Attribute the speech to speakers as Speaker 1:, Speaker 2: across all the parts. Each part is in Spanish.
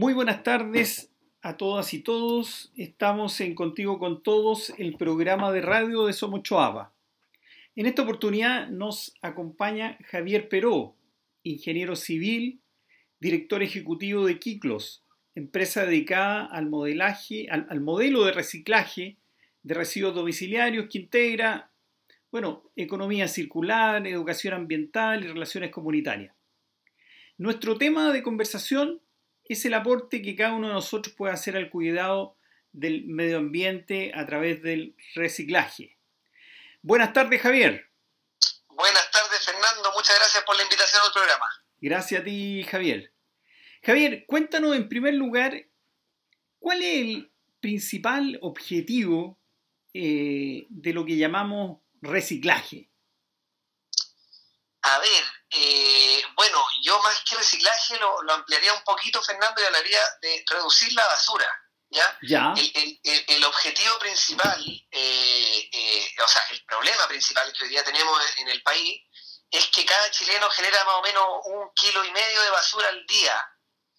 Speaker 1: Muy buenas tardes a todas y todos. Estamos en Contigo con Todos, el programa de radio de Somos Choapa. En esta oportunidad nos acompaña Javier Peró, ingeniero civil, director ejecutivo de Kiklos, empresa dedicada al modelaje, al, al modelo de reciclaje de residuos domiciliarios que integra, bueno, economía circular, educación ambiental y relaciones comunitarias. Nuestro tema de conversación es el aporte que cada uno de nosotros puede hacer al cuidado del medio ambiente a través del reciclaje. Buenas tardes, Javier.
Speaker 2: Buenas tardes, Fernando. Muchas gracias por la invitación al programa.
Speaker 1: Gracias a ti, Javier. Javier, cuéntanos en primer lugar, ¿cuál es el principal objetivo eh, de lo que llamamos reciclaje?
Speaker 2: A ver, eh, yo más que reciclaje lo, lo, ampliaría un poquito, Fernando, y hablaría de reducir la basura. ¿ya?
Speaker 1: ya.
Speaker 2: El, el, el, objetivo principal, eh, eh, o sea, el problema principal que hoy día tenemos en el país es que cada chileno genera más o menos un kilo y medio de basura al día.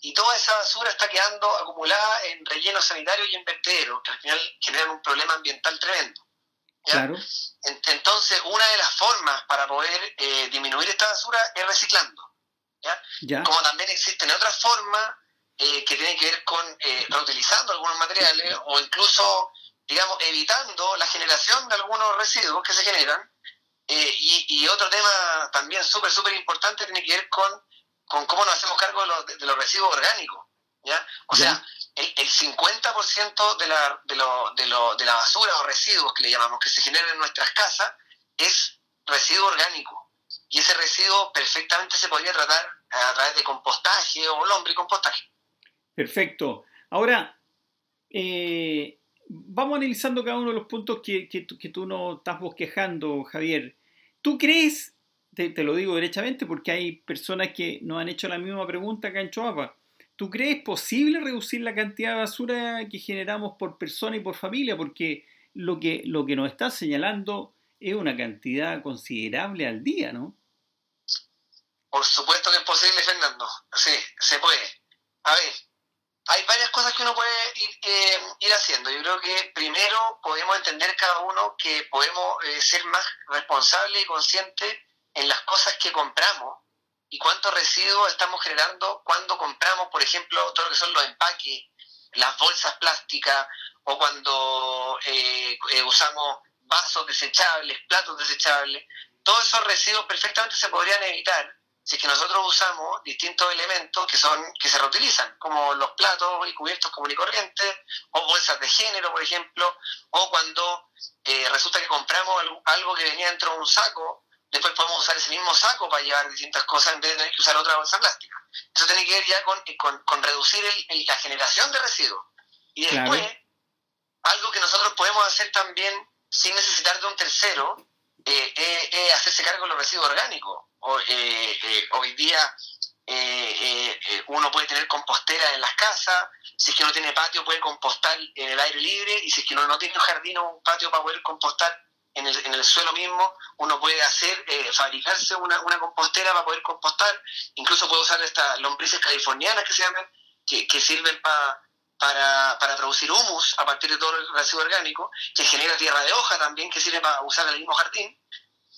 Speaker 2: Y toda esa basura está quedando acumulada en rellenos sanitarios y en vertederos, que al final generan un problema ambiental tremendo. ¿ya?
Speaker 1: Claro.
Speaker 2: Entonces, una de las formas para poder eh, disminuir esta basura es reciclando. Como también existen otras formas eh, que tienen que ver con eh, reutilizando algunos materiales o incluso, digamos, evitando la generación de algunos residuos que se generan. Eh, y, y, otro tema también súper, súper importante tiene que ver con, con cómo nos hacemos cargo de los, de los residuos orgánicos. ¿ya? O
Speaker 1: Ya.
Speaker 2: sea, el, el 50% de la, de, lo, de, lo, de la basura o residuos que le llamamos que se generan en nuestras casas es residuo orgánico. Y ese residuo perfectamente se podría tratar a través de compostaje o lombricompostaje.
Speaker 1: Perfecto. Ahora, eh, vamos analizando cada uno de los puntos que, tú- nos estás bosquejando, Javier. ¿Tú crees, te, lo digo derechamente porque hay personas que nos han hecho la misma pregunta acá en ¿tú crees posible reducir la cantidad de basura que generamos por persona y por familia? Porque lo que, lo que nos está señalando es una cantidad considerable al día, ¿no?
Speaker 2: Por supuesto que es posible, Fernando. Sí, se puede. A ver, hay varias cosas que uno puede ir, eh, ir haciendo. Yo creo que primero podemos entender cada uno que podemos eh, ser más responsables y conscientes en las cosas que compramos y cuántos residuos estamos generando cuando compramos, por ejemplo, todo lo que son los empaques, las bolsas plásticas o cuando eh, eh, usamos vasos desechables, platos desechables. Todos esos residuos perfectamente se podrían evitar si es que nosotros usamos distintos elementos que son que se reutilizan, como los platos y cubiertos comunes y corrientes, o bolsas de género, por ejemplo, o cuando eh, resulta que compramos algo, algo que venía dentro de un saco, después podemos usar ese mismo saco para llevar distintas cosas en vez de tener que usar otra bolsa plástica. Eso tiene que ver ya con, con, con reducir el, el, la generación de residuos. Y después,
Speaker 1: Claro.
Speaker 2: algo que nosotros podemos hacer también sin necesitar de un tercero, eh, eh, eh, hacerse cargo de los residuos orgánicos. O, hoy día uno puede tener compostera en las casas, si es que no tiene patio puede compostar en el aire libre y si es que uno no tiene un jardín o un patio para poder compostar en el, en el suelo mismo, uno puede hacer, eh, fabricarse una, una compostera para poder compostar, incluso puede usar estas lombrices californianas que se llaman, que, que sirven pa- para, para producir humus a partir de todo el residuo orgánico, que genera tierra de hoja también, que sirve para usar en el mismo jardín.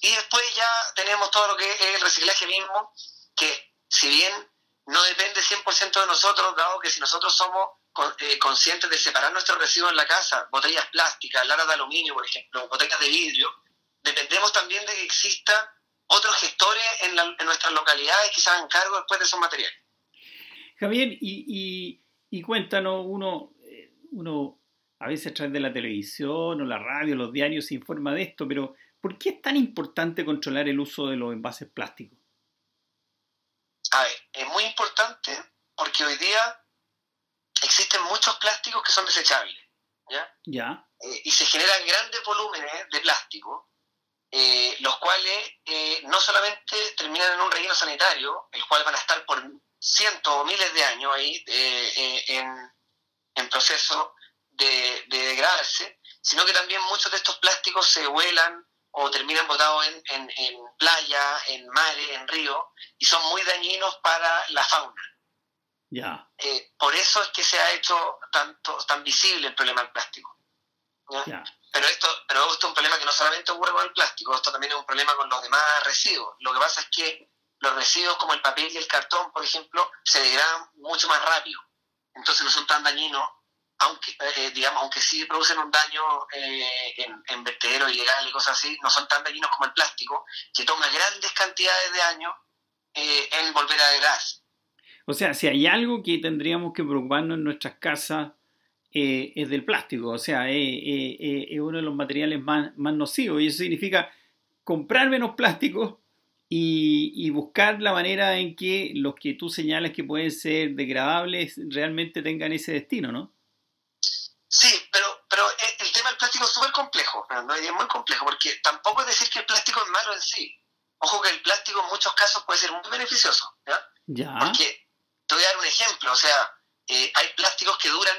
Speaker 2: Y después ya tenemos todo lo que es el reciclaje mismo, que si bien no depende 100% de nosotros, dado que si nosotros somos eh, conscientes de separar nuestros residuos en la casa, botellas plásticas, latas de aluminio, por ejemplo, botellas de vidrio, dependemos también de que exista otros gestores en, la- en nuestras localidades que se hagan cargo después de esos materiales.
Speaker 1: Javier, y, y, y cuéntanos, uno, eh, uno a veces a través de la televisión o la radio, los diarios se informa de esto, pero ¿por qué es tan importante controlar el uso de los envases plásticos?
Speaker 2: A ver, es muy importante porque hoy día existen muchos plásticos que son desechables, ¿ya?
Speaker 1: ¿Ya?
Speaker 2: Eh, y se generan grandes volúmenes de plástico, eh, los cuales eh, no solamente terminan en un relleno sanitario, el cual van a estar por cientos o miles de años ahí eh, eh, en, en proceso de, de degradarse, sino que también muchos de estos plásticos se vuelan o terminan botados en, en, en playas, en mares, en ríos, y son muy dañinos para la fauna.
Speaker 1: Ya.
Speaker 2: Eh, por eso es que se ha hecho tanto, tan visible el problema del plástico. Pero esto, pero esto es un problema que no solamente ocurre con el plástico, esto también es un problema con los demás residuos. Lo que pasa es que los residuos como el papel y el cartón, por ejemplo, se degradan mucho más rápido. Entonces no son tan dañinos, aunque eh, digamos, aunque sí producen un daño eh, en, en vertederos ilegales y cosas así, no son tan dañinos como el plástico, que toma grandes cantidades de años eh, en volver a degradarse.
Speaker 1: O sea, si hay algo que tendríamos que preocuparnos en nuestras casas eh, es del plástico, o sea, es uno de los materiales más, más nocivos y eso significa comprar menos plástico y, buscar la manera en que los que tú señalas que pueden ser degradables realmente tengan ese destino, ¿no?
Speaker 2: Sí, pero, pero el tema del plástico es súper complejo, ¿no? es muy complejo, porque tampoco es decir que el plástico es malo en sí. Ojo que el plástico en muchos casos puede ser muy beneficioso, ¿ya?
Speaker 1: Ya.
Speaker 2: Porque te voy a dar un ejemplo, o sea, eh, hay plásticos que duran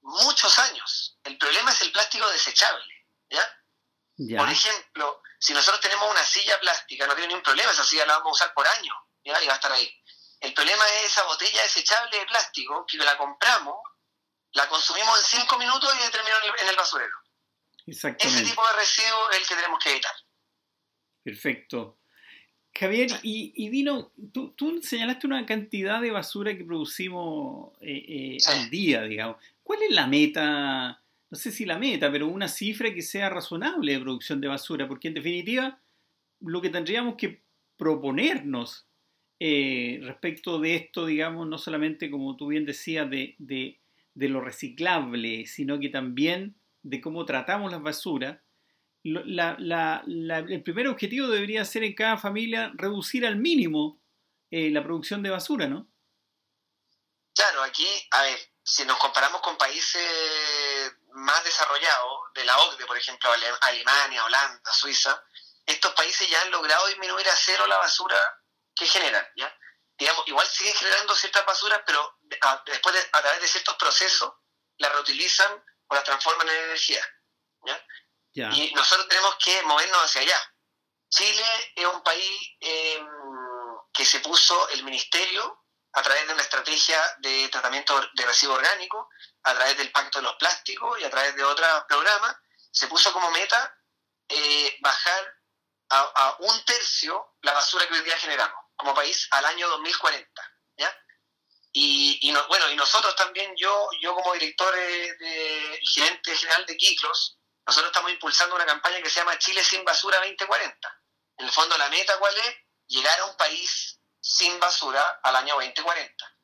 Speaker 2: muchos años. El problema es el plástico desechable, ¿ya? Por ejemplo, si nosotros tenemos una silla plástica, no tiene ningún problema, esa silla la vamos a usar por años, ¿ya? Y va a estar ahí. El problema es esa botella desechable de plástico que la compramos, la consumimos en cinco minutos y terminó en el, basurero.
Speaker 1: Exactamente.
Speaker 2: Ese tipo de residuo es el que tenemos que evitar.
Speaker 1: Perfecto. Javier, y, y Dino, tú, tú, señalaste una cantidad de basura que producimos eh, eh, al día, digamos. ¿Cuál es la meta? No sé si la meta, pero una cifra que sea razonable de producción de basura, porque en definitiva lo que tendríamos que proponernos eh, respecto de esto, digamos, no solamente como tú bien decías, de, de, lo reciclable, sino que también de cómo tratamos las basuras, el primer objetivo debería ser en cada familia reducir al mínimo eh, la producción de basura, ¿no?
Speaker 2: Claro, aquí, a ver, si nos comparamos con países más desarrollados, de la OCDE, por ejemplo, Alemania, Holanda, Suiza, estos países ya han logrado disminuir a cero la basura que generan, ¿ya? Digamos, igual siguen generando ciertas basuras, pero después a través de ciertos procesos la reutilizan o la transforman en energía, ¿ya? Y nosotros tenemos que movernos hacia allá. Chile es un país em, que se puso el ministerio a través de una estrategia de tratamiento de residuos orgánicos, a través del Pacto de los Plásticos y a través de otros programas, se puso como meta eh, bajar a, un tercio la basura que hoy día generamos como país al año 2040. ¿ya? Y, bueno, y nosotros también, yo, yo como director de, gerente general de Kiklos, nosotros estamos impulsando una campaña que se llama Chile sin basura 2040. En el fondo, la meta, ¿cuál es? Llegar a un país sin basura al año 2040.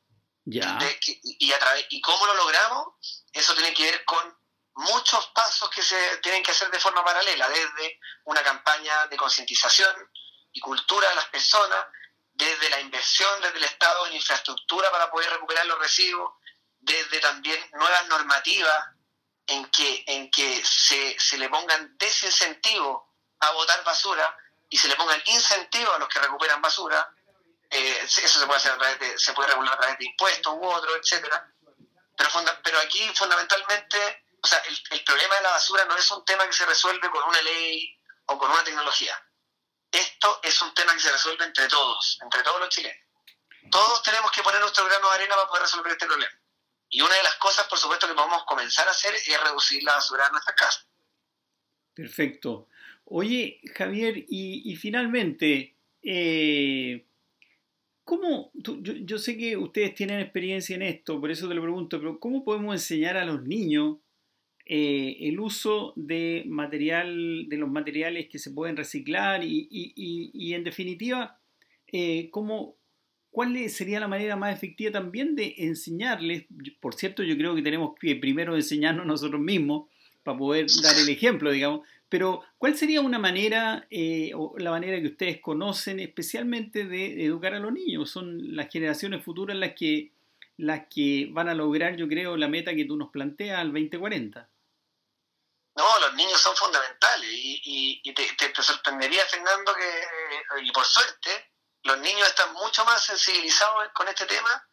Speaker 1: Ya.
Speaker 2: y, a través, ¿Y cómo lo logramos? Eso tiene que ver con muchos pasos que se tienen que hacer de forma paralela, desde una campaña de concientización y cultura de las personas, desde la inversión desde el Estado en infraestructura para poder recuperar los residuos, desde también nuevas normativas en que, en que se, se le pongan desincentivos a botar basura y se le pongan incentivos a los que recuperan basura, eh, eso se puede hacer a través de, se puede regular a través de impuestos u otros, etcétera. Pero, pero aquí fundamentalmente, o sea, el, el problema de la basura no es un tema que se resuelve con una ley o con una tecnología. Esto es un tema que se resuelve entre todos, entre todos los chilenos. Todos tenemos que poner nuestro grano de arena para poder resolver este problema. Y una de las cosas, por supuesto, que podemos comenzar a hacer es reducir la basura en nuestra casa.
Speaker 1: Perfecto. Oye, Javier, y, finalmente, eh, ¿cómo, yo, sé que ustedes tienen experiencia en esto, por eso te lo pregunto, pero ¿cómo podemos enseñar a los niños eh, el uso de material, de los materiales que se pueden reciclar y, en definitiva, eh, cómo, ¿cuál sería la manera más efectiva también de enseñarles? Por cierto, yo creo que tenemos que primero enseñarnos nosotros mismos para poder dar el ejemplo, digamos, pero ¿cuál sería una manera, eh, o la manera que ustedes conocen especialmente de educar a los niños? Son las generaciones futuras las que, las que van a lograr, yo creo, la meta que tú nos planteas al 2040.
Speaker 2: No, los niños son fundamentales y, te, sorprendería, Fernando, que, y por suerte, los niños están mucho más sensibilizados con este tema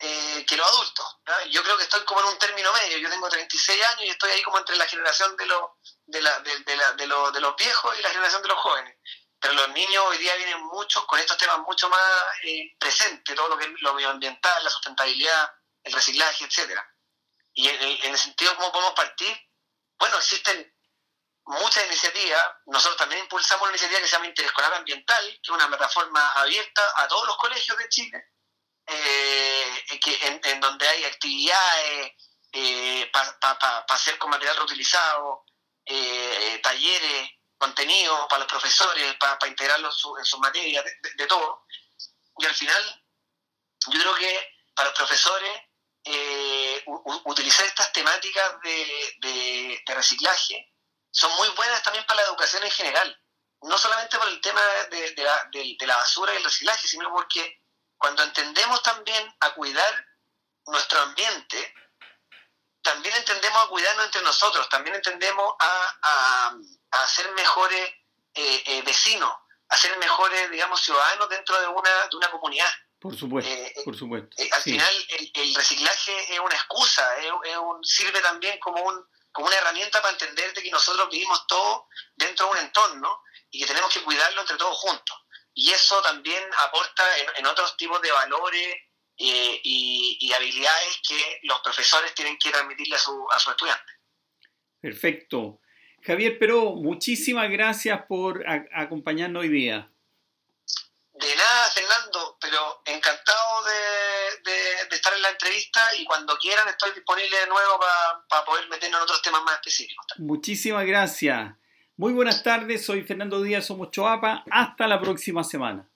Speaker 2: eh, que los adultos. Yo creo que estoy como en un término medio. Yo tengo 36 años y estoy ahí como entre la generación de los, de, la, de, de, los, de los viejos y la generación de los jóvenes. Pero los niños hoy día vienen mucho con estos temas mucho más eh, presentes, todo lo que es lo medioambiental, la sustentabilidad, el reciclaje, etcétera. Y en, en el sentido cómo podemos partir, bueno, existen muchas iniciativas. Nosotros también impulsamos una iniciativa que se llama Interescolar Ambiental, que es una plataforma abierta a todos los colegios de Chile, eh, que en, donde hay actividades eh, para hacer con material reutilizado, eh, talleres, contenidos para los profesores, para integrarlos en sus materias, de, todo. Y al final, yo creo que para los profesores, utilizar estas temáticas de reciclaje son muy buenas también para la educación en general. No solamente por el tema de, la, basura y el reciclaje, sino porque cuando entendemos también a cuidar nuestro ambiente, también entendemos a cuidarnos entre nosotros, también entendemos a, a, ser mejores eh, eh, vecinos, a ser mejores, digamos, ciudadanos dentro de una, de una comunidad.
Speaker 1: Por supuesto, eh, por supuesto.
Speaker 2: al final, el, reciclaje es una excusa, es, un, sirve también como un, como una herramienta para entender de que nosotros vivimos todos dentro de un entorno y que tenemos que cuidarlo entre todos juntos. Y eso también aporta en, otros tipos de valores eh, y, habilidades que los profesores tienen que transmitirle a, su, a sus estudiantes.
Speaker 1: Perfecto. Javier Pero, muchísimas gracias por acompañarnos hoy día.
Speaker 2: De nada, Fernando, pero encantado de, estar en la entrevista y cuando quieran estoy disponible de nuevo para poder meternos en otros temas más específicos.
Speaker 1: Muchísimas gracias. Muy buenas tardes, soy Fernando Díaz, somos Choapa. Hasta la próxima semana.